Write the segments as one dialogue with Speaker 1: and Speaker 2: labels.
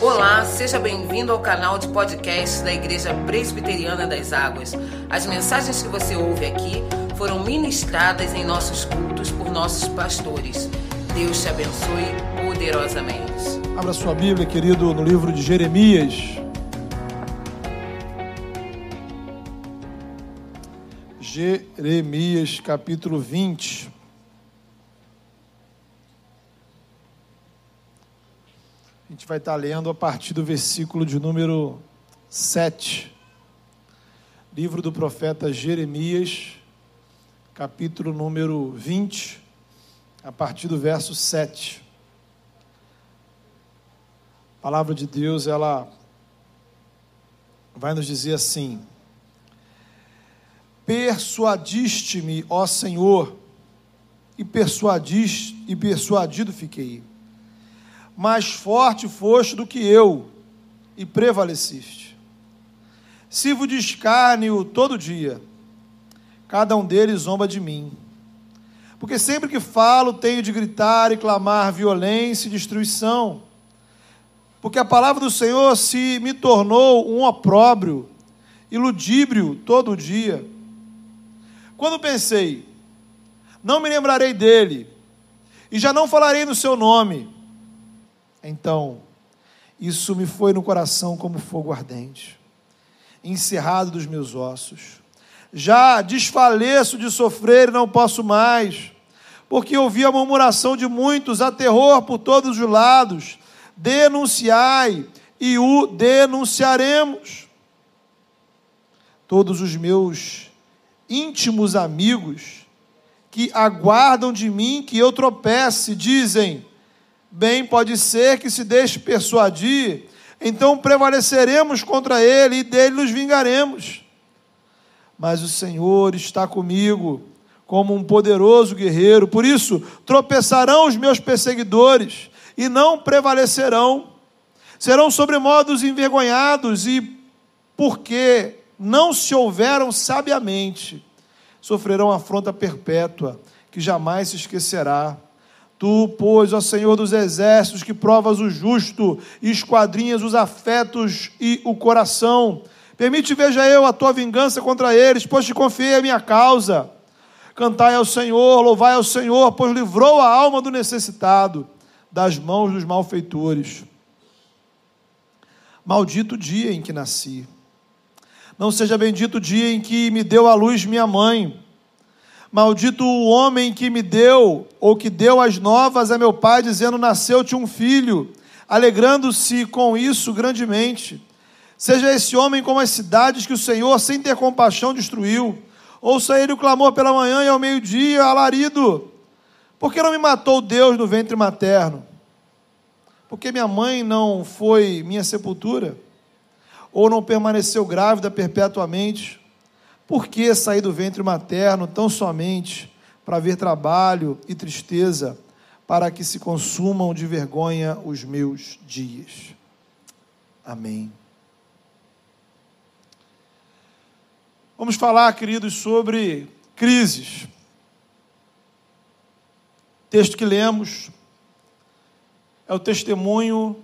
Speaker 1: Olá, seja bem-vindo ao canal de podcast da Igreja Presbiteriana das Águas. As mensagens que você ouve aqui foram ministradas em nossos cultos por nossos pastores. Deus te abençoe poderosamente.
Speaker 2: Abra sua Bíblia, querido, no livro de Jeremias. Jeremias, capítulo 20. A vai estar lendo a partir do versículo de número 7. Livro do profeta Jeremias, capítulo número 20, a partir do verso 7. A palavra de Deus, ela vai nos dizer assim: Persuadiste-me, ó Senhor, e persuadiste e persuadido fiquei mais forte foste do que eu, e prevaleciste. Sirvo de escárnio todo dia, cada um deles zomba de mim. Porque sempre que falo, tenho de gritar e clamar violência e destruição. Porque a palavra do Senhor se me tornou um opróbrio e ludíbrio todo dia. Quando pensei, não me lembrarei dele, e já não falarei no seu nome, então, isso me foi no coração como fogo ardente, encerrado dos meus ossos. Já desfaleço de sofrer e não posso mais, porque ouvi a murmuração de muitos, a terror por todos os lados. Denunciai e o denunciaremos. Todos os meus íntimos amigos que aguardam de mim que eu tropece, dizem: bem pode ser que se deixe persuadir, então prevaleceremos contra ele e dele nos vingaremos. Mas o Senhor está comigo como um poderoso guerreiro, por isso tropeçarão os meus perseguidores e não prevalecerão. Serão sobremodos envergonhados e porque não se houveram sabiamente, sofrerão afronta perpétua que jamais se esquecerá Tu, pois, ó Senhor dos exércitos, que provas o justo e esquadrinhas os afetos e o coração, permite veja eu a tua vingança contra eles, pois te confiei a minha causa. Cantai ao Senhor, louvai ao Senhor, pois livrou a alma do necessitado das mãos dos malfeitores. Maldito o dia em que nasci. Não seja bendito o dia em que me deu a luz minha mãe Maldito o homem que me deu, ou que deu as novas a meu pai, dizendo: Nasceu-te um filho, alegrando-se com isso grandemente. Seja esse homem como as cidades que o Senhor, sem ter compaixão, destruiu. Ouça ele o clamor pela manhã e ao meio-dia, alarido. Por que não me matou Deus no ventre materno? Porque minha mãe não foi minha sepultura? Ou não permaneceu grávida perpetuamente? Por que sair do ventre materno tão somente para ver trabalho e tristeza, para que se consumam de vergonha os meus dias? Amém. Vamos falar, queridos, sobre crises. O texto que lemos é o testemunho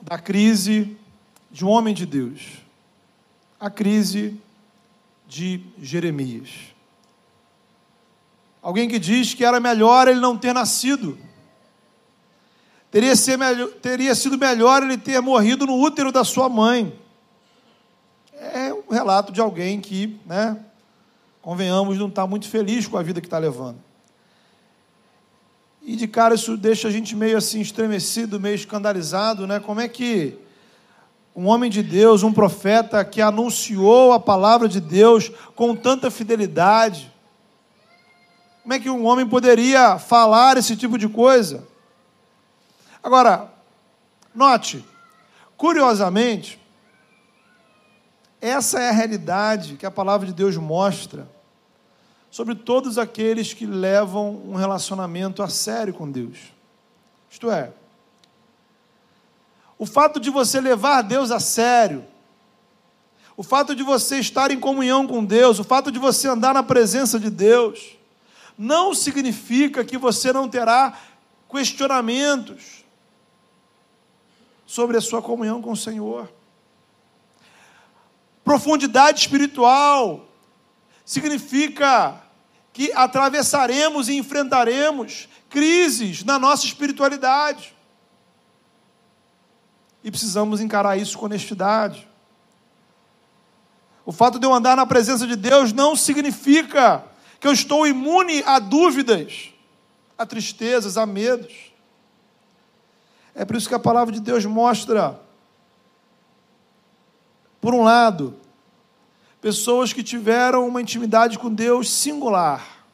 Speaker 2: da crise de um homem de Deus. A crise de Jeremias. Alguém que diz que era melhor ele não ter nascido. Teria, ser teria sido melhor ele ter morrido no útero da sua mãe. É um relato de alguém que, né, convenhamos, não está muito feliz com a vida que está levando. E de cara isso deixa a gente meio assim estremecido, meio escandalizado, né? Como é que um homem de Deus, um profeta que anunciou a palavra de Deus com tanta fidelidade. Como é que um homem poderia falar esse tipo de coisa? Agora, note, curiosamente, essa é a realidade que a palavra de Deus mostra sobre todos aqueles que levam um relacionamento a sério com Deus. Isto é, o fato de você levar Deus a sério, o fato de você estar em comunhão com Deus, o fato de você andar na presença de Deus, não significa que você não terá questionamentos sobre a sua comunhão com o Senhor. Profundidade espiritual significa que atravessaremos e enfrentaremos crises na nossa espiritualidade. E precisamos encarar isso com honestidade. O fato de eu andar na presença de Deus não significa que eu estou imune a dúvidas, a tristezas, a medos. É por isso que a palavra de Deus mostra, por um lado, pessoas que tiveram uma intimidade com Deus singular,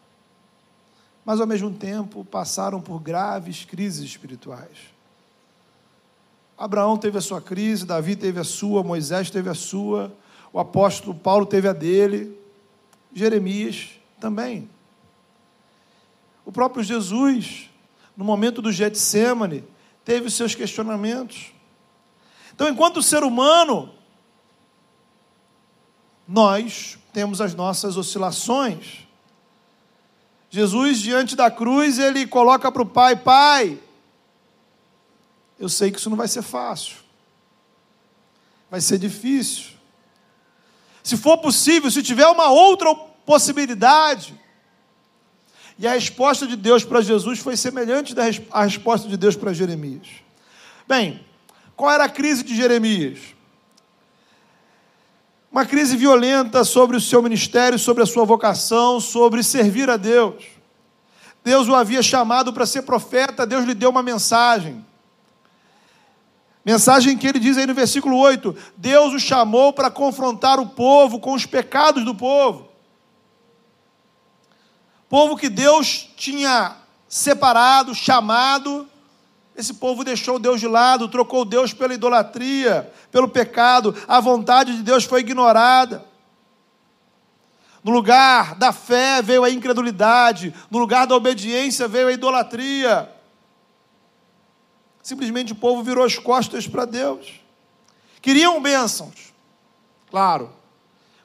Speaker 2: mas ao mesmo tempo passaram por graves crises espirituais. Abraão teve a sua crise, Davi teve a sua, Moisés teve a sua, o apóstolo Paulo teve a dele, Jeremias também. O próprio Jesus, no momento do Getsemane, teve os seus questionamentos. Então, enquanto ser humano, nós temos as nossas oscilações. Jesus, diante da cruz, ele coloca para o Pai: Pai, eu sei que isso não vai ser fácil, vai ser difícil. Se for possível, se tiver uma outra possibilidade. E a resposta de Deus para Jesus foi semelhante à resposta de Deus para Jeremias. Bem, qual era a crise de Jeremias? Uma crise violenta sobre o seu ministério, sobre a sua vocação, sobre servir a Deus. Deus o havia chamado para ser profeta, Deus lhe deu uma mensagem. Mensagem que ele diz aí no versículo 8: Deus o chamou para confrontar o povo com os pecados do povo. Povo que Deus tinha separado, chamado, esse povo deixou Deus de lado, trocou Deus pela idolatria, pelo pecado, a vontade de Deus foi ignorada. No lugar da fé veio a incredulidade, no lugar da obediência veio a idolatria. Simplesmente o povo virou as costas para Deus. Queriam bênçãos, claro.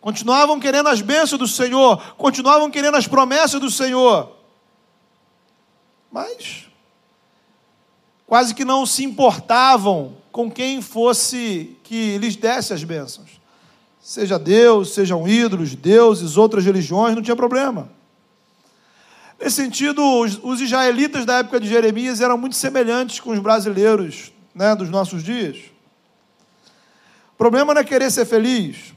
Speaker 2: Continuavam querendo as bênçãos do Senhor, continuavam querendo as promessas do Senhor. Mas quase que não se importavam com quem fosse que lhes desse as bênçãos. Seja Deus, sejam ídolos, deuses, outras religiões, não tinha problema. Nesse sentido, os, os, israelitas da época de Jeremias eram muito semelhantes com os brasileiros né, dos nossos dias. O problema não é querer ser feliz.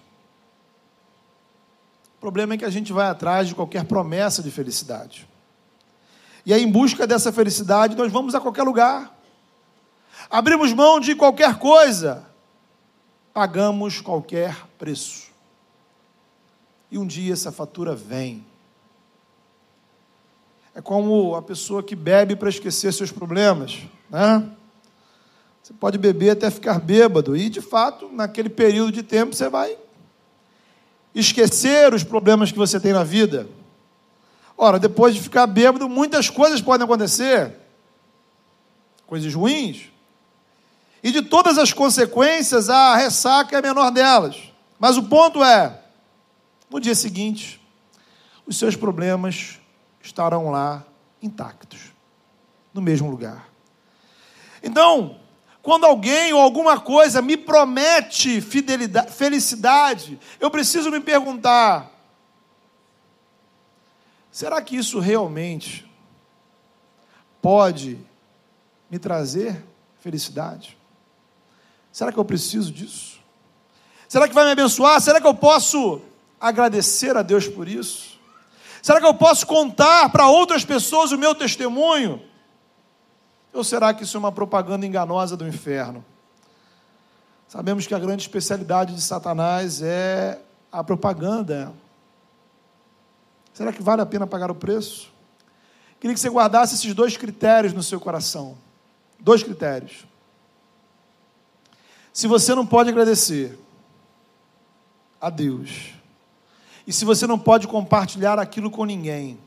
Speaker 2: O problema é que a gente vai atrás de qualquer promessa de felicidade. E aí, em busca dessa felicidade, nós vamos a qualquer lugar. Abrimos mão de qualquer coisa. Pagamos qualquer preço. E um dia essa fatura vem. É como a pessoa que bebe para esquecer seus problemas, né? Você pode beber até ficar bêbado e, de fato, naquele período de tempo você vai esquecer os problemas que você tem na vida. Ora, depois de ficar bêbado, muitas coisas podem acontecer, coisas ruins. E de todas as consequências, a ressaca é a menor delas. Mas o ponto é: no dia seguinte, os seus problemas estarão lá intactos, no mesmo lugar. Então, quando alguém ou alguma coisa me promete felicidade, eu preciso me perguntar: será que isso realmente pode me trazer felicidade? Será que eu preciso disso? Será que vai me abençoar? Será que eu posso agradecer a Deus por isso? Será que eu posso contar para outras pessoas o meu testemunho? Ou será que isso é uma propaganda enganosa do inferno? Sabemos que a grande especialidade de Satanás é a propaganda. Será que vale a pena pagar o preço? Queria que você guardasse esses dois critérios no seu coração. Dois critérios. Se você não pode agradecer a Deus, e se você não pode compartilhar aquilo com ninguém,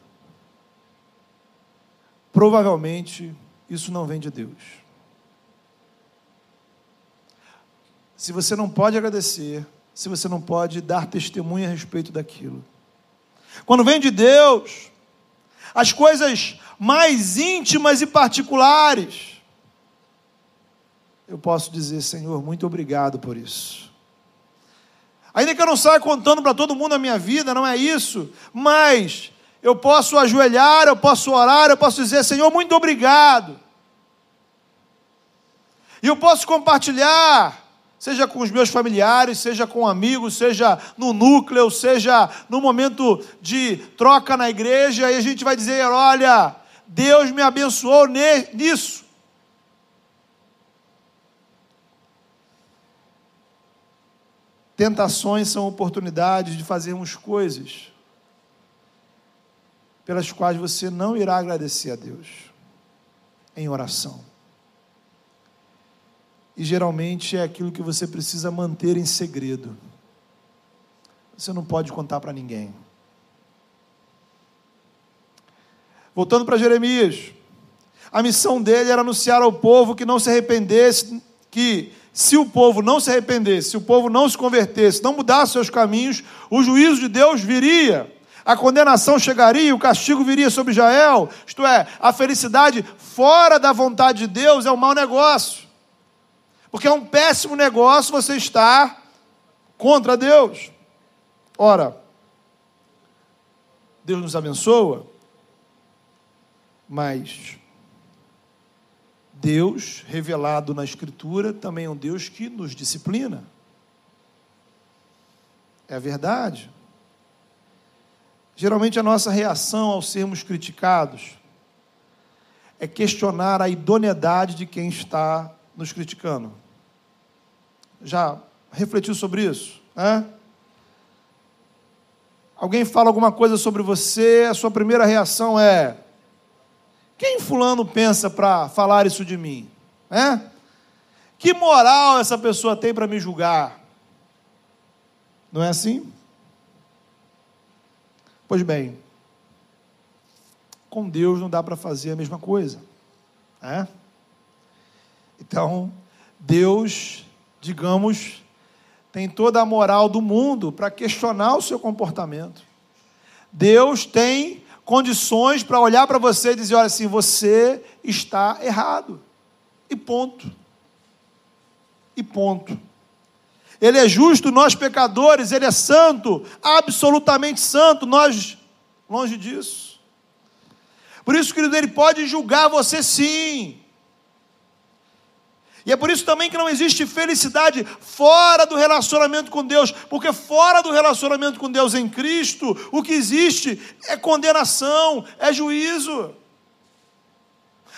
Speaker 2: provavelmente isso não vem de Deus. Se você não pode agradecer, se você não pode dar testemunho a respeito daquilo. Quando vem de Deus, as coisas mais íntimas e particulares, eu posso dizer, Senhor, muito obrigado por isso. Ainda que eu não saia contando para todo mundo a minha vida, não é isso, mas eu posso ajoelhar, eu posso orar, eu posso dizer, Senhor, muito obrigado. E eu posso compartilhar, seja com os meus familiares, seja com amigos, seja no núcleo, seja no momento de troca na igreja, e a gente vai dizer: olha, Deus me abençoou nisso. Tentações são oportunidades de fazermos coisas pelas quais você não irá agradecer a Deus em oração. E geralmente é aquilo que você precisa manter em segredo. Você não pode contar para ninguém. Voltando para Jeremias, a missão dele era anunciar ao povo que não se arrependesse, que se o povo não se arrependesse, se o povo não se convertesse, não mudasse seus caminhos, o juízo de Deus viria, a condenação chegaria, o castigo viria sobre Israel, isto é, a felicidade fora da vontade de Deus é um mau negócio, porque é um péssimo negócio você estar contra Deus. Ora, Deus nos abençoa, mas Deus, revelado na Escritura, também é um Deus que nos disciplina. É verdade. Geralmente a nossa reação ao sermos criticados é questionar a idoneidade de quem está nos criticando. Já refletiu sobre isso? Né? Alguém fala alguma coisa sobre você, a sua primeira reação é: quem fulano pensa para falar isso de mim? É? Que moral essa pessoa tem para me julgar? Não é assim? Pois bem, com Deus não dá para fazer a mesma coisa. É? Então, Deus, digamos, tem toda a moral do mundo para questionar o seu comportamento. Deus tem condições para olhar para você e dizer: olha assim, você está errado. E ponto. E ponto. Ele é justo, nós pecadores, ele é santo, absolutamente santo, nós longe disso. Por isso, querido, ele pode julgar você sim. E é por isso também que não existe felicidade fora do relacionamento com Deus, porque fora do relacionamento com Deus em Cristo, o que existe é condenação, é juízo.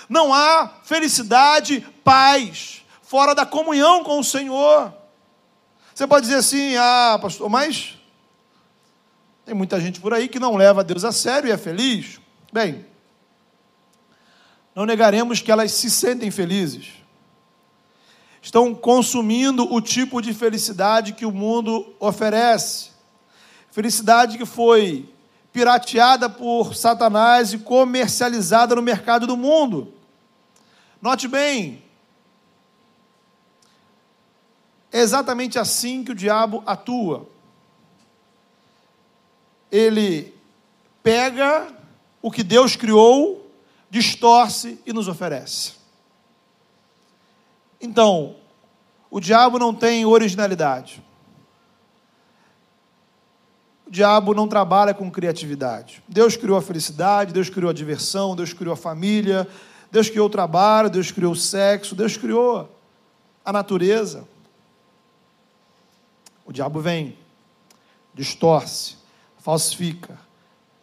Speaker 2: Não há felicidade, paz, fora da comunhão com o Senhor. Você pode dizer assim, ah, pastor, mas tem muita gente por aí que não leva Deus a sério e é feliz. Bem, não negaremos que elas se sentem felizes estão consumindo o tipo de felicidade que o mundo oferece. Felicidade que foi pirateada por Satanás e comercializada no mercado do mundo. Note bem, é exatamente assim que o diabo atua. Ele pega o que Deus criou, distorce e nos oferece. Então, o diabo não tem originalidade. O diabo não trabalha com criatividade. Deus criou a felicidade, Deus criou a diversão, Deus criou a família, Deus criou o trabalho, Deus criou o sexo, Deus criou a natureza. O diabo vem, distorce, falsifica,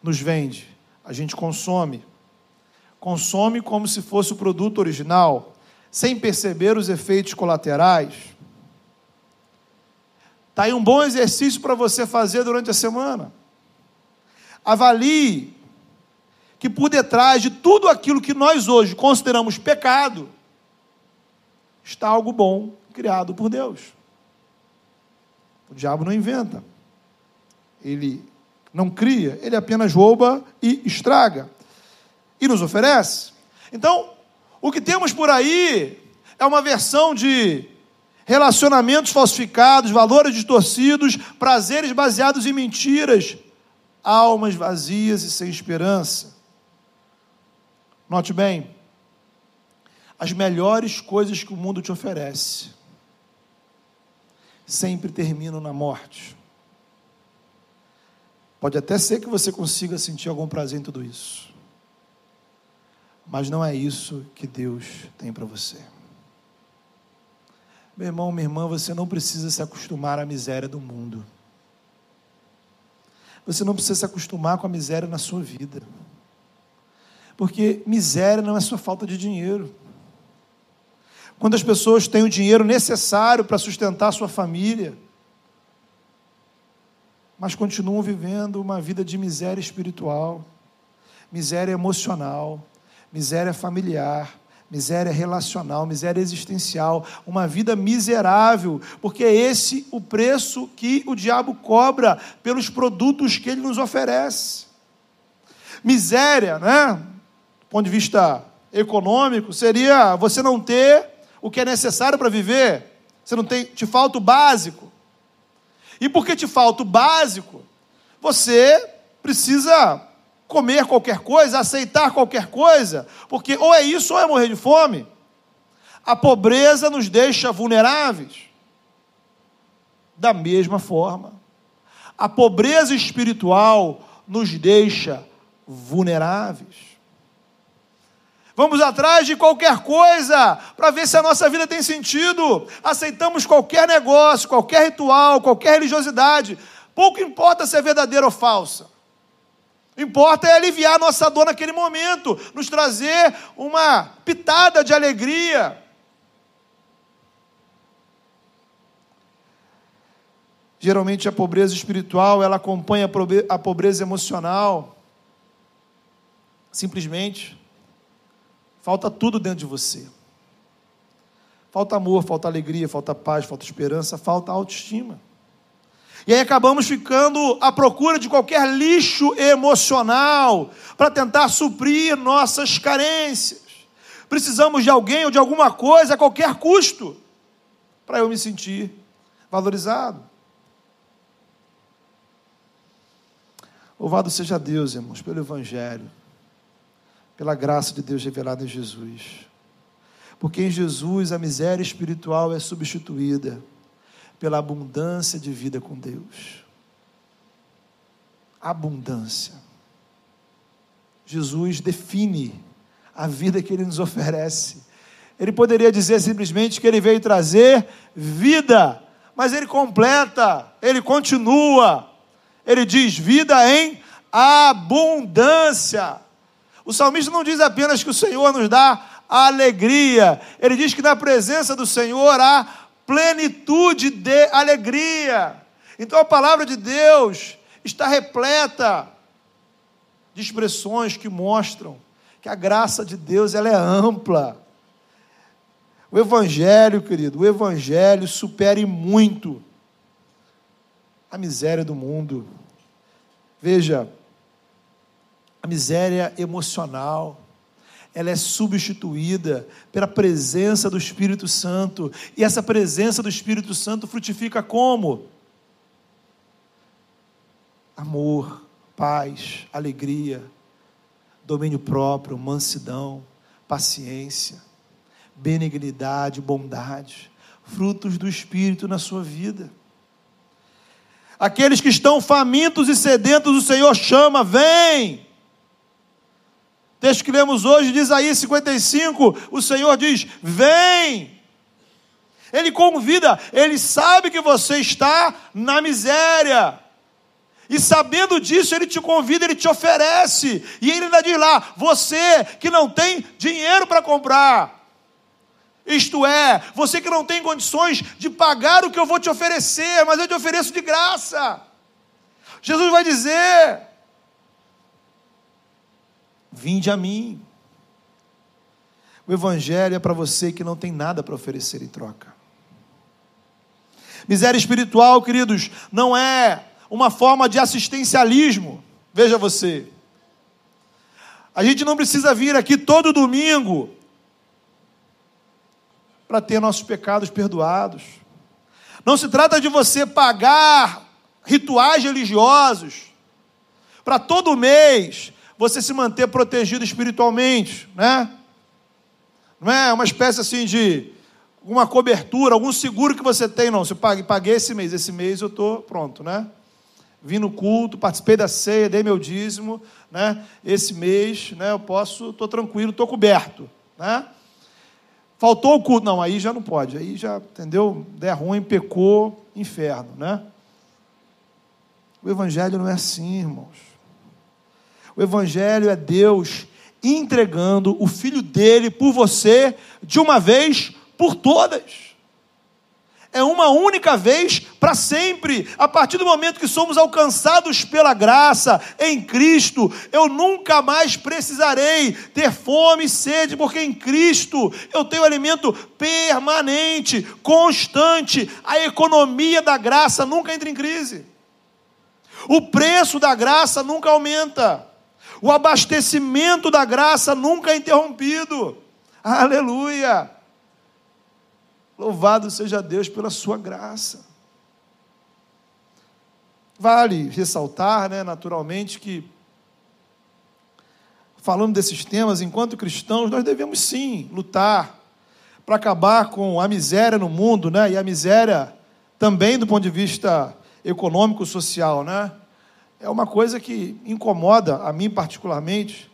Speaker 2: nos vende, a gente consome. Consome como se fosse o produto original sem perceber os efeitos colaterais. Está aí um bom exercício para você fazer durante a semana. Avalie que por detrás de tudo aquilo que nós hoje consideramos pecado, está algo bom criado por Deus. O diabo não inventa, ele não cria, ele apenas rouba e estraga e nos oferece. Então, o que temos por aí é uma versão de relacionamentos falsificados, valores distorcidos, prazeres baseados em mentiras, almas vazias e sem esperança. Note bem, as melhores coisas que o mundo te oferece sempre terminam na morte. Pode até ser que você consiga sentir algum prazer em tudo isso, mas não é isso que Deus tem para você. Meu irmão, minha irmã, você não precisa se acostumar à miséria do mundo. Você não precisa se acostumar com a miséria na sua vida. Porque miséria não é só falta de dinheiro. Quando as pessoas têm o dinheiro necessário para sustentar sua família, mas continuam vivendo uma vida de miséria espiritual, miséria emocional, miséria familiar, miséria relacional, miséria existencial, uma vida miserável, porque é esse o preço que o diabo cobra pelos produtos que ele nos oferece. Miséria, né? Do ponto de vista econômico, seria você não ter o que é necessário para viver. Você não tem, te falta o básico. E porque te falta o básico, você precisa comer qualquer coisa, aceitar qualquer coisa, porque ou é isso ou é morrer de fome. A pobreza nos deixa vulneráveis. Da mesma forma, a pobreza espiritual nos deixa vulneráveis. Vamos atrás de qualquer coisa para ver se a nossa vida tem sentido. Aceitamos qualquer negócio, qualquer ritual, qualquer religiosidade. Pouco importa se é verdadeira ou falsa. Importa é aliviar a nossa dor naquele momento, nos trazer uma pitada de alegria. Geralmente a pobreza espiritual, ela acompanha a pobreza emocional. Simplesmente falta tudo dentro de você. Falta amor, falta alegria, falta paz, falta esperança, falta autoestima. E aí acabamos ficando à procura de qualquer lixo emocional para tentar suprir nossas carências. Precisamos de alguém ou de alguma coisa a qualquer custo para eu me sentir valorizado. Louvado seja Deus, irmãos, pelo Evangelho, pela graça de Deus revelada em Jesus. Porque em Jesus a miséria espiritual é substituída pela abundância de vida com Deus. Abundância. Jesus define a vida que ele nos oferece. Ele poderia dizer simplesmente que ele veio trazer vida, mas ele completa, ele continua. Ele diz vida em abundância. O salmista não diz apenas que o Senhor nos dá alegria, ele diz que na presença do Senhor há plenitude de alegria. Então a palavra de Deus está repleta de expressões que mostram que a graça de Deus ela é ampla. O evangelho, querido, o evangelho supere muito a miséria do mundo. Veja, a miséria emocional, ela é substituída pela presença do Espírito Santo. E essa presença do Espírito Santo frutifica como? Amor, paz, alegria, domínio próprio, mansidão, paciência, benignidade, bondade, frutos do Espírito na sua vida. Aqueles que estão famintos e sedentos, o Senhor chama, vem texto que lemos hoje diz aí 55, o Senhor diz: Vem. Ele convida, ele sabe que você está na miséria. E sabendo disso, ele te convida, ele te oferece. E ele ainda diz lá: você que não tem dinheiro para comprar. Isto é, você que não tem condições de pagar o que eu vou te oferecer, mas eu te ofereço de graça. Jesus vai dizer: Vinde a mim. O Evangelho é para você que não tem nada para oferecer em troca. Miséria espiritual, queridos, não é uma forma de assistencialismo. Veja você. A gente não precisa vir aqui todo domingo para ter nossos pecados perdoados. Não se trata de você pagar rituais religiosos para todo mês você se manter protegido espiritualmente, né? Não é uma espécie assim de uma cobertura, algum seguro que você tem, não. Você pague, paguei esse mês, esse mês eu estou pronto, né? Vim no culto, participei da ceia, dei meu dízimo, né? Esse mês, né? Eu posso, estou tranquilo, estou coberto, né? Faltou o culto, não, aí já não pode, aí já, entendeu? Der ruim, pecou, inferno, né? O evangelho não é assim, irmãos. O evangelho é Deus entregando o filho dele por você de uma vez por todas. É uma única vez para sempre. A partir do momento que somos alcançados pela graça em Cristo, eu nunca mais precisarei ter fome e sede, porque em Cristo eu tenho alimento permanente, constante. A economia da graça nunca entra em crise. O preço da graça nunca aumenta. O abastecimento da graça nunca é interrompido. Aleluia! Louvado seja Deus pela sua graça. Vale ressaltar, né, naturalmente, que falando desses temas, enquanto cristãos, nós devemos sim lutar para acabar com a miséria no mundo, né? E a miséria também do ponto de vista econômico, social, né? É uma coisa que incomoda a mim particularmente,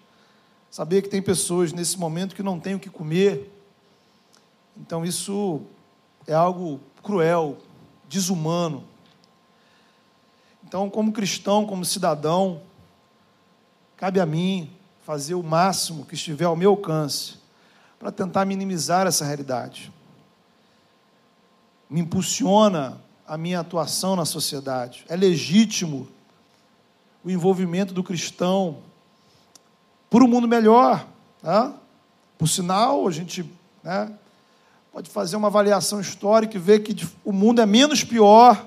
Speaker 2: saber que tem pessoas nesse momento que não têm o que comer, então isso é algo cruel, desumano. Então, como cristão, como cidadão, cabe a mim fazer o máximo que estiver ao meu alcance para tentar minimizar essa realidade. Me impulsiona a minha atuação na sociedade. É legítimo o envolvimento do cristão por um mundo melhor. Tá? Por sinal, a gente né, pode fazer uma avaliação histórica e ver que o mundo é menos pior,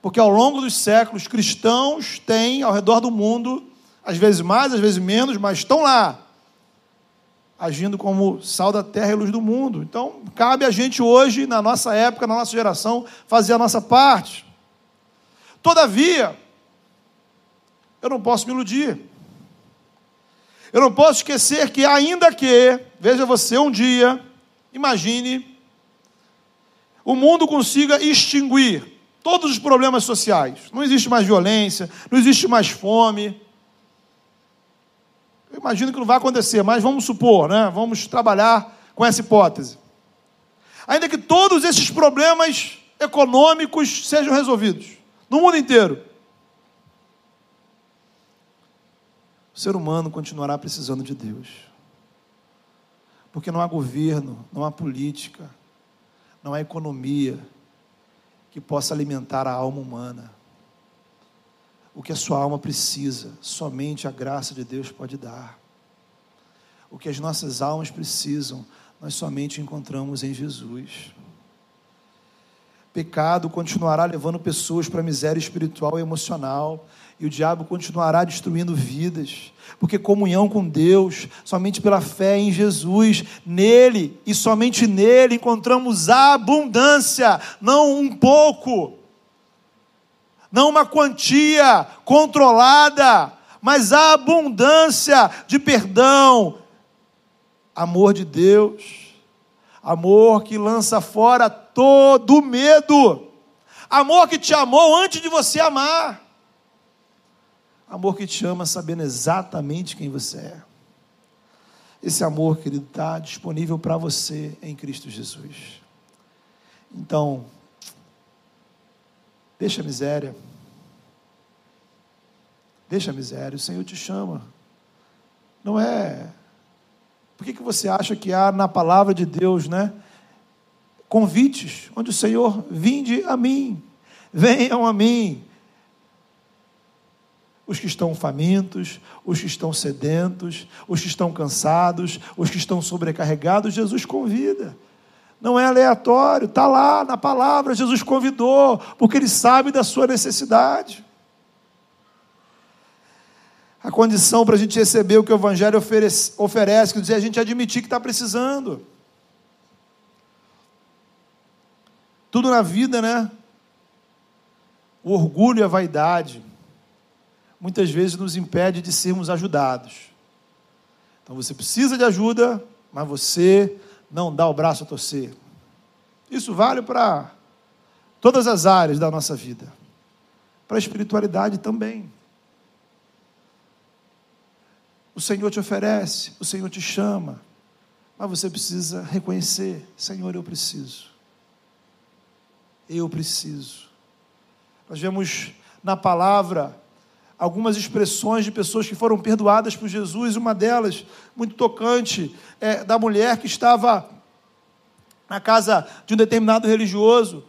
Speaker 2: porque ao longo dos séculos, cristãos têm ao redor do mundo, às vezes mais, às vezes menos, mas estão lá, agindo como sal da terra e luz do mundo. Então, cabe a gente hoje, na nossa época, na nossa geração, fazer a nossa parte. Todavia, eu não posso me iludir. Eu não posso esquecer que, ainda que, veja você, um dia, imagine o mundo consiga extinguir todos os problemas sociais. Não existe mais violência, não existe mais fome. Eu imagino que não vai acontecer, mas vamos supor, né? Vamos trabalhar com essa hipótese. Ainda que todos esses problemas econômicos sejam resolvidos no mundo inteiro, o ser humano continuará precisando de Deus. Porque não há governo, não há política, não há economia que possa alimentar a alma humana. O que a sua alma precisa, somente a graça de Deus pode dar. O que as nossas almas precisam, nós somente encontramos em Jesus. Pecado continuará levando pessoas para a miséria espiritual e emocional, e o diabo continuará destruindo vidas, porque comunhão com Deus, somente pela fé em Jesus, nele e somente nele encontramos abundância, não um pouco, não uma quantia controlada, mas a abundância de perdão, amor de Deus, amor que lança fora todo medo, amor que te amou antes de você amar Amor que te ama sabendo exatamente quem você é. Esse amor, querido, está disponível para você em Cristo Jesus. Então, deixa a miséria. Deixa a miséria, o Senhor te chama. Não é. Por que, que você acha que há na palavra de Deus, né? Convites, onde o Senhor vinde a mim, venham a mim, os que estão famintos, os que estão sedentos, os que estão cansados, os que estão sobrecarregados, Jesus convida. Não é aleatório, está lá na palavra, Jesus convidou, porque Ele sabe da sua necessidade. A condição para a gente receber o que o Evangelho oferece, oferece quer dizer, a gente admitir que está precisando. Tudo na vida, né? O orgulho e a vaidade muitas vezes nos impede de sermos ajudados. Então você precisa de ajuda, mas você não dá o braço a torcer. Isso vale para todas as áreas da nossa vida, para a espiritualidade também. O Senhor te oferece, o Senhor te chama, mas você precisa reconhecer: Senhor, eu preciso. Eu preciso. Nós vemos na palavra algumas expressões de pessoas que foram perdoadas por Jesus, uma delas, muito tocante, é da mulher que estava na casa de um determinado religioso,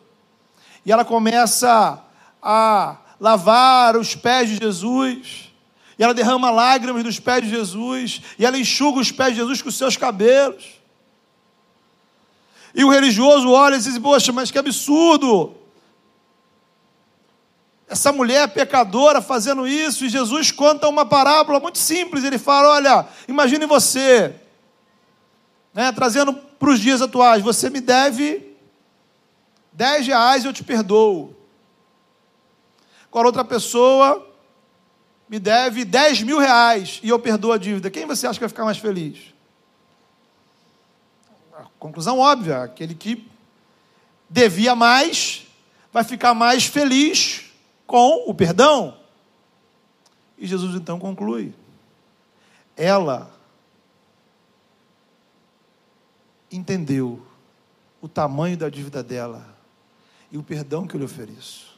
Speaker 2: e ela começa a lavar os pés de Jesus, e ela derrama lágrimas nos pés de Jesus, e ela enxuga os pés de Jesus com os seus cabelos. E o religioso olha e diz: Poxa, mas que absurdo! Essa mulher pecadora fazendo isso, e Jesus conta uma parábola muito simples. Ele fala: Olha, imagine você, né, trazendo para os dias atuais: você me deve 10 reais e eu te perdoo. Agora, outra pessoa me deve 10 mil reais e eu perdoo a dívida. Quem você acha que vai ficar mais feliz? A conclusão óbvia: aquele que devia mais vai ficar mais feliz com o perdão. E Jesus então conclui: ela entendeu o tamanho da dívida dela e o perdão que eu lhe ofereço.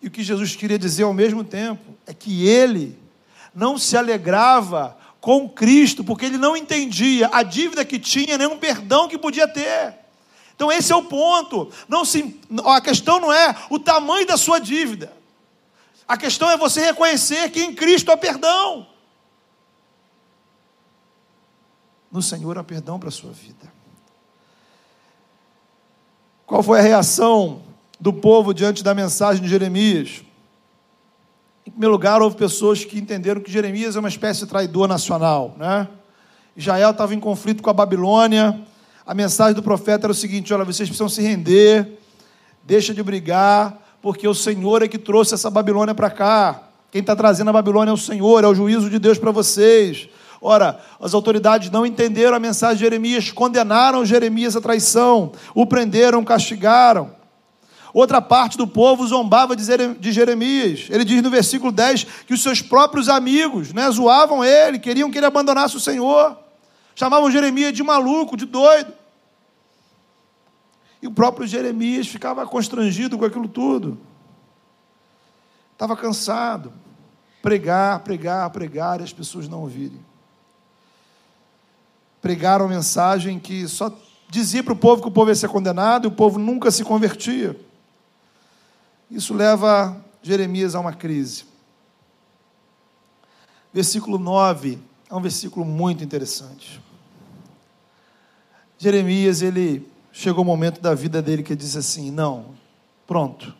Speaker 2: E o que Jesus queria dizer ao mesmo tempo é que ele não se alegrava com Cristo, porque ele não entendia a dívida que tinha, nem o perdão que podia ter. Então esse é o ponto. Não se, a questão não é o tamanho da sua dívida. A questão é você reconhecer que em Cristo há perdão. No Senhor há perdão para a sua vida. Qual foi a reação do povo diante da mensagem de Jeremias. Em primeiro lugar, houve pessoas que entenderam que Jeremias é uma espécie de traidor nacional. Né? Israel estava em conflito com a Babilônia. A mensagem do profeta era o seguinte: olha, vocês precisam se render, deixa de brigar, porque o Senhor é que trouxe essa Babilônia para cá. Quem está trazendo a Babilônia é o Senhor, é o juízo de Deus para vocês. Ora, as autoridades não entenderam a mensagem de Jeremias, condenaram Jeremias à traição, o prenderam, castigaram. Outra parte do povo zombava de Jeremias. Ele diz no versículo 10 que os seus próprios amigos né, zoavam ele, queriam que ele abandonasse o Senhor. Chamavam Jeremias de maluco, de doido. E o próprio Jeremias ficava constrangido com aquilo tudo. Estava cansado. Pregar, pregar, pregar e as pessoas não ouvirem. Pregaram mensagem que só dizia para o povo que o povo ia ser condenado e o povo nunca se convertia. Isso leva Jeremias a uma crise. Versículo 9 é um versículo muito interessante. Jeremias, ele chegou o um momento da vida dele que ele disse assim: Não, pronto.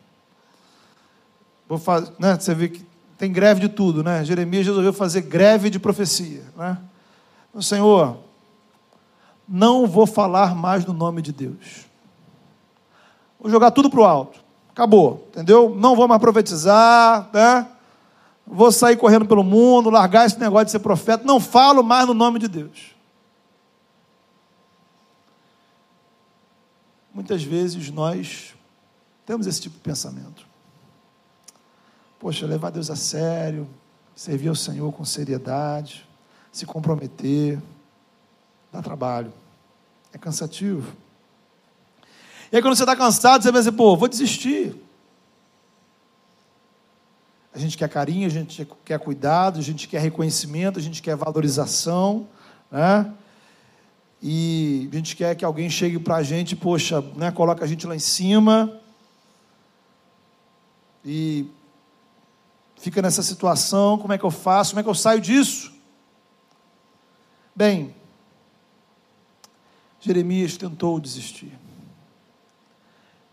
Speaker 2: Vou fazer, né? Você vê que tem greve de tudo, né? Jeremias resolveu fazer greve de profecia, né? O Senhor, não vou falar mais no nome de Deus. Vou jogar tudo para o alto. Acabou, entendeu? Não vou mais profetizar, né? Vou sair correndo pelo mundo, largar esse negócio de ser profeta. Não falo mais no nome de Deus. Muitas vezes nós temos esse tipo de pensamento. Poxa, levar Deus a sério, servir ao Senhor com seriedade, se comprometer, dá trabalho, é cansativo. E aí, quando você está cansado, você vai dizer, pô, vou desistir. A gente quer carinho, a gente quer cuidado, a gente quer reconhecimento, a gente quer valorização, né? E a gente quer que alguém chegue para a gente, poxa, né, coloca a gente lá em cima e fica nessa situação, como é que eu faço, como é que eu saio disso? Bem, Jeremias tentou desistir.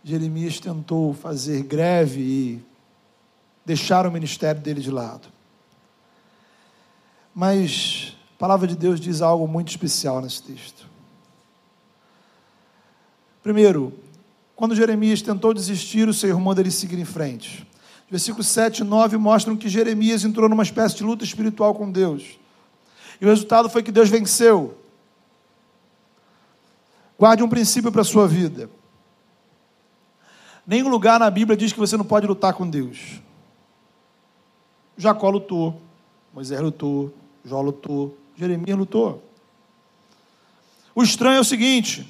Speaker 2: Jeremias tentou fazer greve e deixar o ministério dele de lado. Mas a palavra de Deus diz algo muito especial nesse texto. Primeiro, quando Jeremias tentou desistir, o Senhor manda ele seguir em frente. Versículos 7 e 9 mostram que Jeremias entrou numa espécie de luta espiritual com Deus. E o resultado foi que Deus venceu. Guarde um princípio para a sua vida. Nenhum lugar na Bíblia diz que você não pode lutar com Deus. Jacó lutou, Moisés lutou, Jó lutou, Jeremias lutou. O estranho é o seguinte: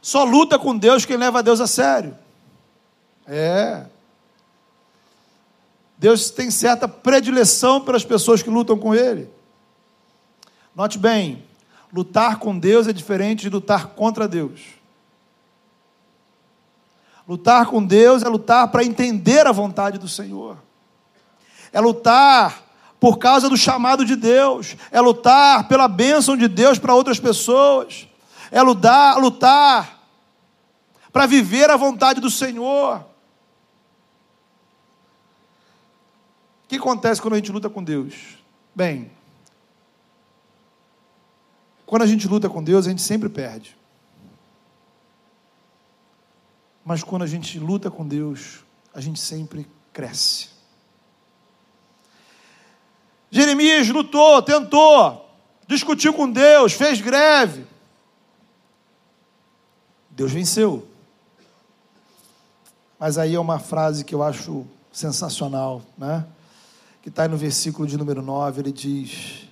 Speaker 2: só luta com Deus quem leva Deus a sério. É. Deus tem certa predileção pelas pessoas que lutam com Ele. Note bem, lutar com Deus é diferente de lutar contra Deus. Lutar com Deus é lutar para entender a vontade do Senhor. É lutar por causa do chamado de Deus, é lutar pela bênção de Deus para outras pessoas, é lutar, lutar para viver a vontade do Senhor. O que acontece quando a gente luta com Deus? Bem, quando a gente luta com Deus, a gente sempre perde. Mas quando a gente luta com Deus, a gente sempre cresce. Jeremias lutou, tentou, discutiu com Deus, fez greve. Deus venceu. Mas aí é uma frase que eu acho sensacional, né? Que está no versículo de número 9, ele diz: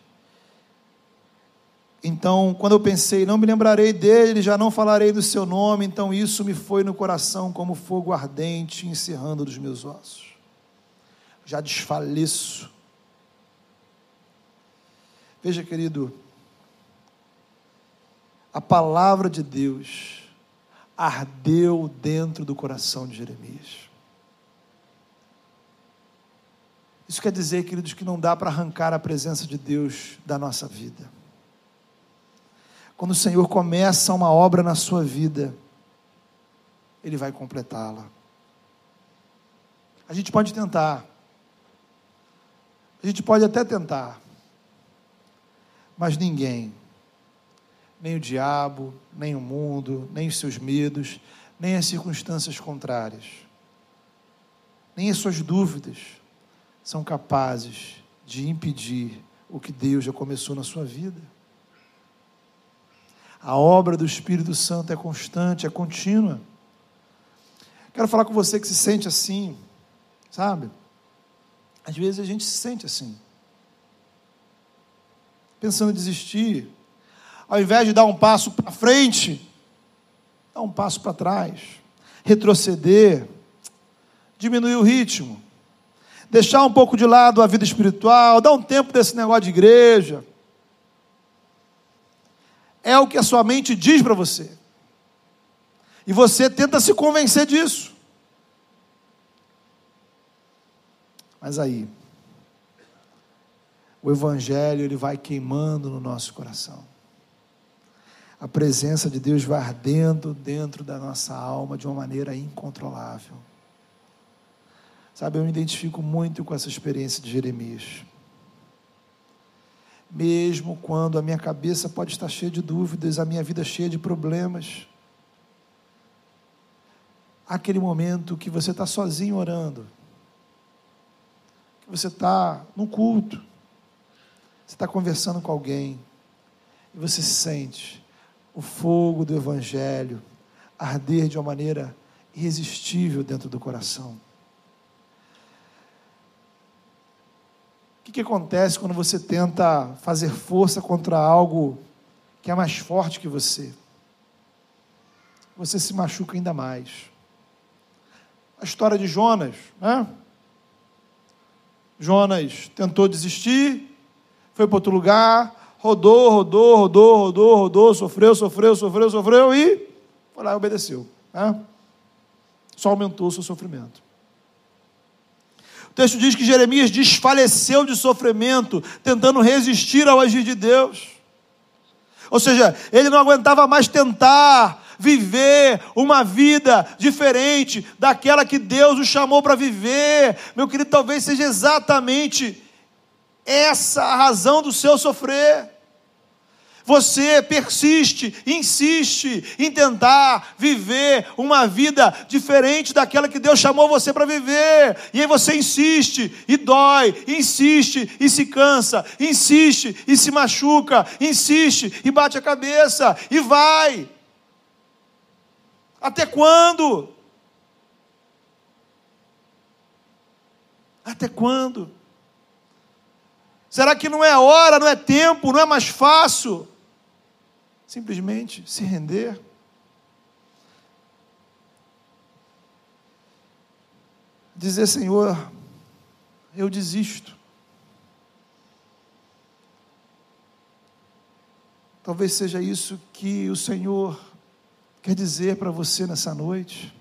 Speaker 2: Então, quando eu pensei, não me lembrarei dele, já não falarei do seu nome, então isso me foi no coração como fogo ardente encerrando dos meus ossos. Já desfaleço Veja, querido, a palavra de Deus ardeu dentro do coração de Jeremias. Isso quer dizer, queridos, que não dá para arrancar a presença de Deus da nossa vida. Quando o Senhor começa uma obra na sua vida, Ele vai completá-la. A gente pode tentar, a gente pode até tentar, mas ninguém, nem o diabo, nem o mundo, nem os seus medos, nem as circunstâncias contrárias, nem as suas dúvidas são capazes de impedir o que Deus já começou na sua vida. A obra do Espírito Santo é constante, é contínua. Quero falar com você que se sente assim, sabe? Às vezes a gente se sente assim pensando em desistir, ao invés de dar um passo para frente, dá um passo para trás, retroceder, diminuir o ritmo, deixar um pouco de lado a vida espiritual, dar um tempo desse negócio de igreja. É o que a sua mente diz para você. E você tenta se convencer disso. Mas aí, o evangelho ele vai queimando no nosso coração. A presença de Deus vai ardendo dentro da nossa alma de uma maneira incontrolável. Sabe, eu me identifico muito com essa experiência de Jeremias. Mesmo quando a minha cabeça pode estar cheia de dúvidas, a minha vida cheia de problemas, aquele momento que você está sozinho orando, que você está no culto, você está conversando com alguém e você sente o fogo do Evangelho arder de uma maneira irresistível dentro do coração. O que, que acontece quando você tenta fazer força contra algo que é mais forte que você? Você se machuca ainda mais. A história de Jonas, né? Jonas tentou desistir, foi para outro lugar, rodou, rodou, rodou, rodou, rodou, sofreu, sofreu, sofreu, sofreu e foi lá e obedeceu. Né? Só aumentou o seu sofrimento. O texto diz que Jeremias desfaleceu de sofrimento, tentando resistir ao agir de Deus. Ou seja, ele não aguentava mais tentar viver uma vida diferente daquela que Deus o chamou para viver. Meu querido, talvez seja exatamente essa a razão do seu sofrer. Você persiste, insiste em tentar viver uma vida diferente daquela que Deus chamou você para viver. E aí você insiste e dói, insiste e se cansa, insiste e se machuca, insiste e bate a cabeça e vai. Até quando? Até quando? Será que não é hora, não é tempo, não é mais fácil? Simplesmente se render. Dizer, Senhor, eu desisto. Talvez seja isso que o Senhor quer dizer para você nessa noite.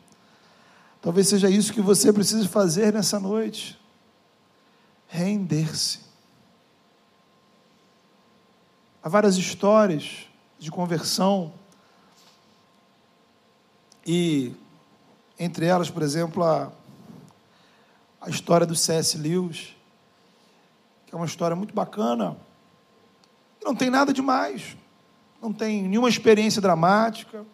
Speaker 2: Talvez seja isso que você precisa fazer nessa noite render-se. Há várias histórias de conversão e entre elas, por exemplo, a, a história do C.S. Lewis, que é uma história muito bacana. Não tem nada demais, não tem nenhuma experiência dramática.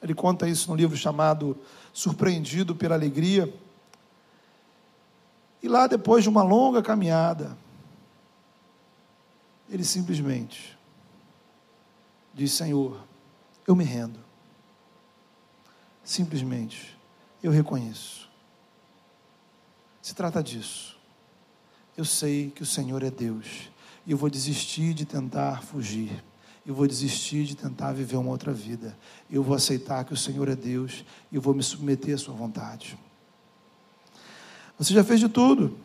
Speaker 2: Ele conta isso no livro chamado Surpreendido pela Alegria. E lá, depois de uma longa caminhada, ele simplesmente diz: Senhor, eu me rendo. Simplesmente, eu reconheço. Se trata disso. Eu sei que o Senhor é Deus. E eu vou desistir de tentar fugir. Eu vou desistir de tentar viver uma outra vida. Eu vou aceitar que o Senhor é Deus e eu vou me submeter à Sua vontade. Você já fez de tudo.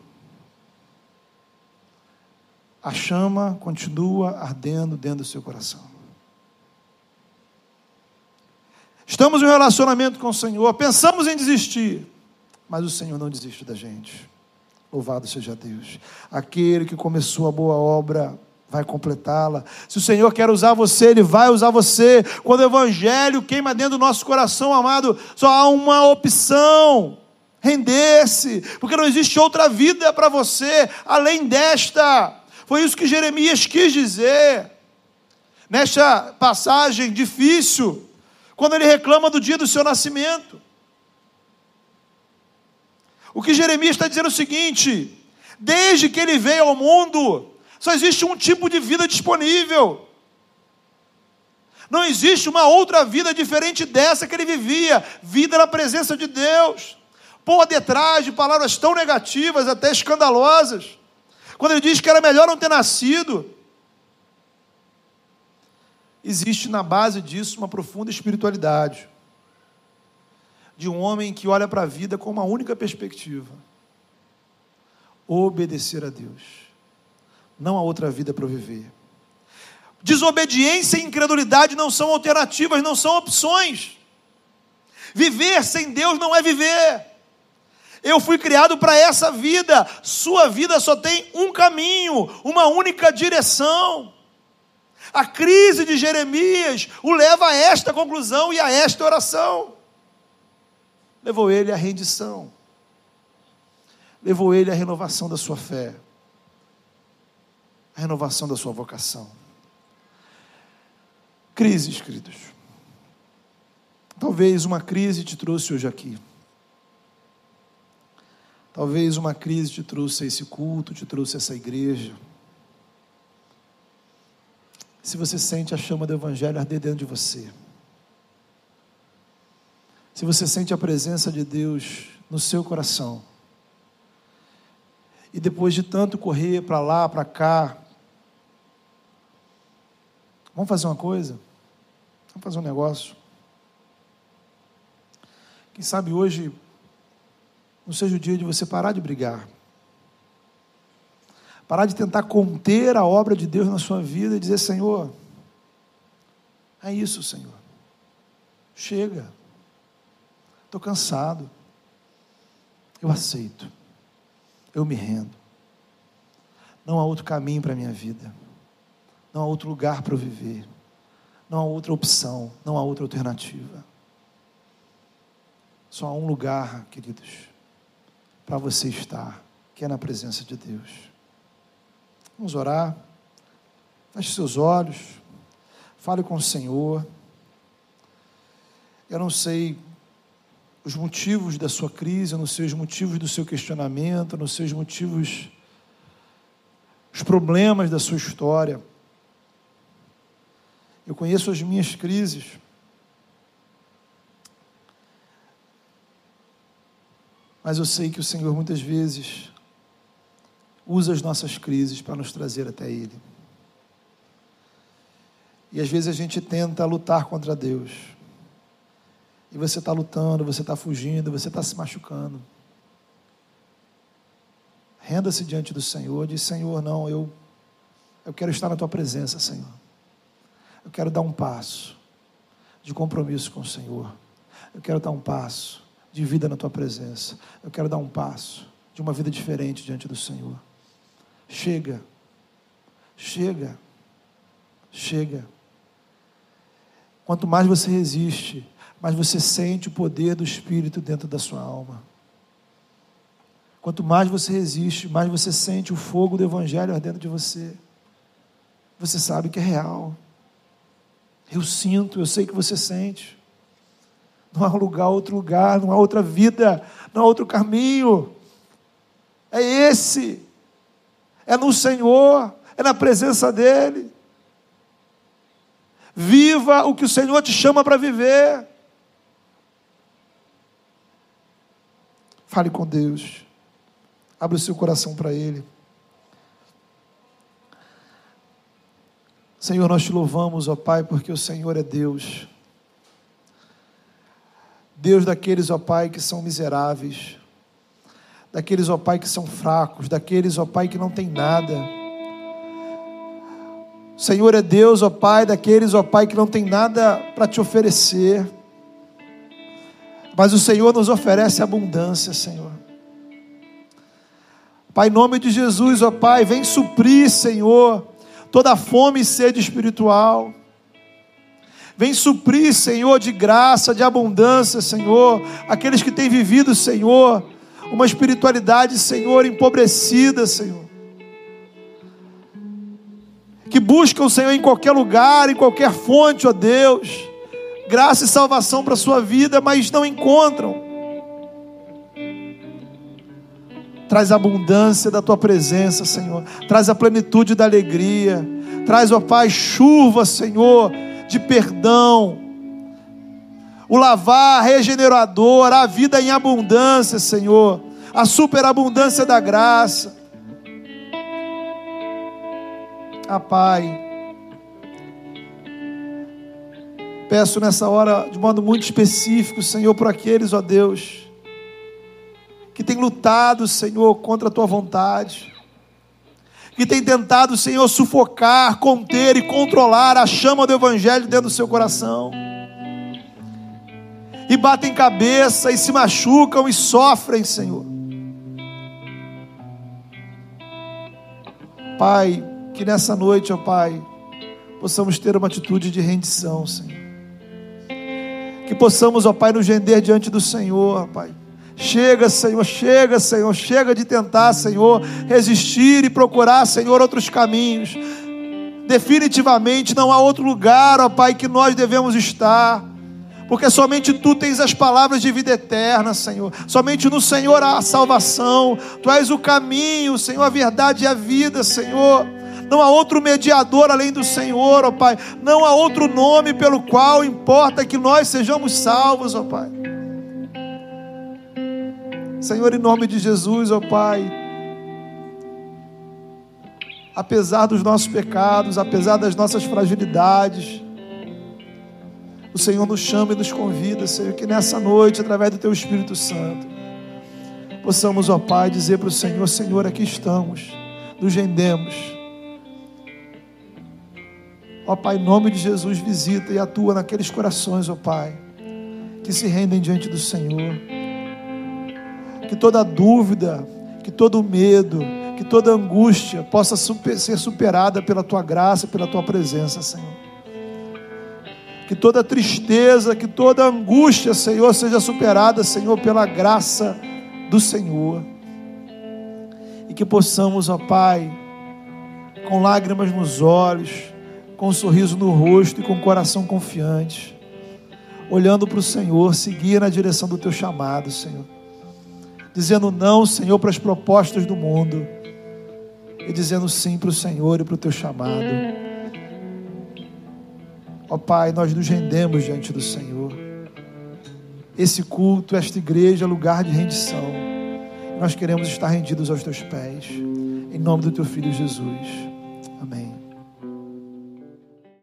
Speaker 2: A chama continua ardendo dentro do seu coração. Estamos em um relacionamento com o Senhor, pensamos em desistir, mas o Senhor não desiste da gente. Louvado seja Deus. Aquele que começou a boa obra vai completá-la. Se o Senhor quer usar você, Ele vai usar você. Quando o Evangelho queima dentro do nosso coração, amado, só há uma opção render-se, porque não existe outra vida para você além desta. Foi isso que Jeremias quis dizer. Nesta passagem difícil, quando ele reclama do dia do seu nascimento. O que Jeremias está dizendo é o seguinte: desde que ele veio ao mundo, só existe um tipo de vida disponível. Não existe uma outra vida diferente dessa que ele vivia vida na presença de Deus por detrás de palavras tão negativas, até escandalosas. Quando ele diz que era melhor não ter nascido, existe na base disso uma profunda espiritualidade de um homem que olha para a vida com uma única perspectiva: obedecer a Deus. Não há outra vida para viver. Desobediência e incredulidade não são alternativas, não são opções. Viver sem Deus não é viver. Eu fui criado para essa vida. Sua vida só tem um caminho, uma única direção. A crise de Jeremias o leva a esta conclusão e a esta oração. Levou ele à rendição. Levou ele à renovação da sua fé. A renovação da sua vocação. Crises, queridos. Talvez uma crise te trouxe hoje aqui. Talvez uma crise te trouxe a esse culto, te trouxe a essa igreja. Se você sente a chama do Evangelho arder dentro de você, se você sente a presença de Deus no seu coração, e depois de tanto correr para lá, para cá, vamos fazer uma coisa? Vamos fazer um negócio. Quem sabe hoje não seja o dia de você parar de brigar. Parar de tentar conter a obra de Deus na sua vida e dizer: Senhor, é isso, Senhor. Chega. Estou cansado. Eu aceito. Eu me rendo. Não há outro caminho para a minha vida. Não há outro lugar para eu viver. Não há outra opção. Não há outra alternativa. Só há um lugar, queridos para você estar, que é na presença de Deus. Vamos orar. Feche seus olhos. Fale com o Senhor. Eu não sei os motivos da sua crise, eu não sei os motivos do seu questionamento, eu não sei os motivos, os problemas da sua história. Eu conheço as minhas crises. Mas eu sei que o Senhor muitas vezes usa as nossas crises para nos trazer até Ele. E às vezes a gente tenta lutar contra Deus. E você está lutando, você está fugindo, você está se machucando. Renda-se diante do Senhor, diz: Senhor, não, eu, eu quero estar na tua presença, Senhor. Eu quero dar um passo de compromisso com o Senhor. Eu quero dar um passo de vida na tua presença. Eu quero dar um passo de uma vida diferente diante do Senhor. Chega, chega, chega. Quanto mais você resiste, mais você sente o poder do Espírito dentro da sua alma. Quanto mais você resiste, mais você sente o fogo do Evangelho dentro de você. Você sabe que é real. Eu sinto, eu sei que você sente. Não há lugar, outro lugar, não há outra vida, não há outro caminho. É esse. É no Senhor, é na presença dEle. Viva o que o Senhor te chama para viver. Fale com Deus. Abra o seu coração para Ele. Senhor, nós te louvamos, ó Pai, porque o Senhor é Deus. Deus daqueles, ó Pai, que são miseráveis, daqueles, ó Pai, que são fracos, daqueles, ó Pai, que não têm nada. O Senhor é Deus, ó Pai, daqueles, ó Pai, que não tem nada para te oferecer. Mas o Senhor nos oferece abundância, Senhor. Pai, em nome de Jesus, ó Pai, vem suprir, Senhor, toda fome e sede espiritual. Vem suprir, Senhor, de graça, de abundância, Senhor, aqueles que têm vivido, Senhor, uma espiritualidade, Senhor, empobrecida, Senhor que buscam Senhor em qualquer lugar, em qualquer fonte, ó Deus, graça e salvação para a sua vida, mas não encontram. Traz a abundância da tua presença, Senhor. Traz a plenitude da alegria. Traz, ó Pai, chuva, Senhor, de perdão. O lavar regenerador, a vida em abundância, Senhor. A superabundância da graça. Ah, Pai, peço nessa hora, de modo muito específico, Senhor, por aqueles, ó Deus, que têm lutado, Senhor, contra a tua vontade, que têm tentado, Senhor, sufocar, conter e controlar a chama do Evangelho dentro do seu coração, e batem cabeça e se machucam e sofrem, Senhor. Pai, que nessa noite, ó Pai, possamos ter uma atitude de rendição, Senhor. Que possamos, ó Pai, nos render diante do Senhor, Pai. Chega, Senhor, chega, Senhor, chega de tentar, Senhor, resistir e procurar, Senhor, outros caminhos. Definitivamente não há outro lugar, ó Pai, que nós devemos estar porque somente tu tens as palavras de vida eterna, Senhor. Somente no Senhor há a salvação. Tu és o caminho, Senhor, a verdade e a vida, Senhor. Não há outro mediador além do Senhor, ó Pai. Não há outro nome pelo qual importa que nós sejamos salvos, ó Pai. Senhor, em nome de Jesus, ó Pai. Apesar dos nossos pecados, apesar das nossas fragilidades, o Senhor nos chama e nos convida, Senhor, que nessa noite, através do Teu Espírito Santo, possamos, ó Pai, dizer para o Senhor: Senhor, aqui estamos, nos rendemos Ó Pai, em nome de Jesus, visita e atua naqueles corações, ó Pai, que se rendem diante do Senhor. Que toda dúvida, que todo medo, que toda angústia possa super, ser superada pela tua graça, pela tua presença, Senhor. Que toda tristeza, que toda angústia, Senhor, seja superada, Senhor, pela graça do Senhor. E que possamos, ó Pai, com lágrimas nos olhos, com um sorriso no rosto e com coração confiante, olhando para o Senhor, seguir na direção do teu chamado, Senhor. Dizendo não, Senhor, para as propostas do mundo, e dizendo sim para o Senhor e para o teu chamado. Ó Pai, nós nos rendemos diante do Senhor. Esse culto, esta igreja é lugar de rendição. Nós queremos estar rendidos aos teus pés. Em nome do teu filho Jesus. Amém.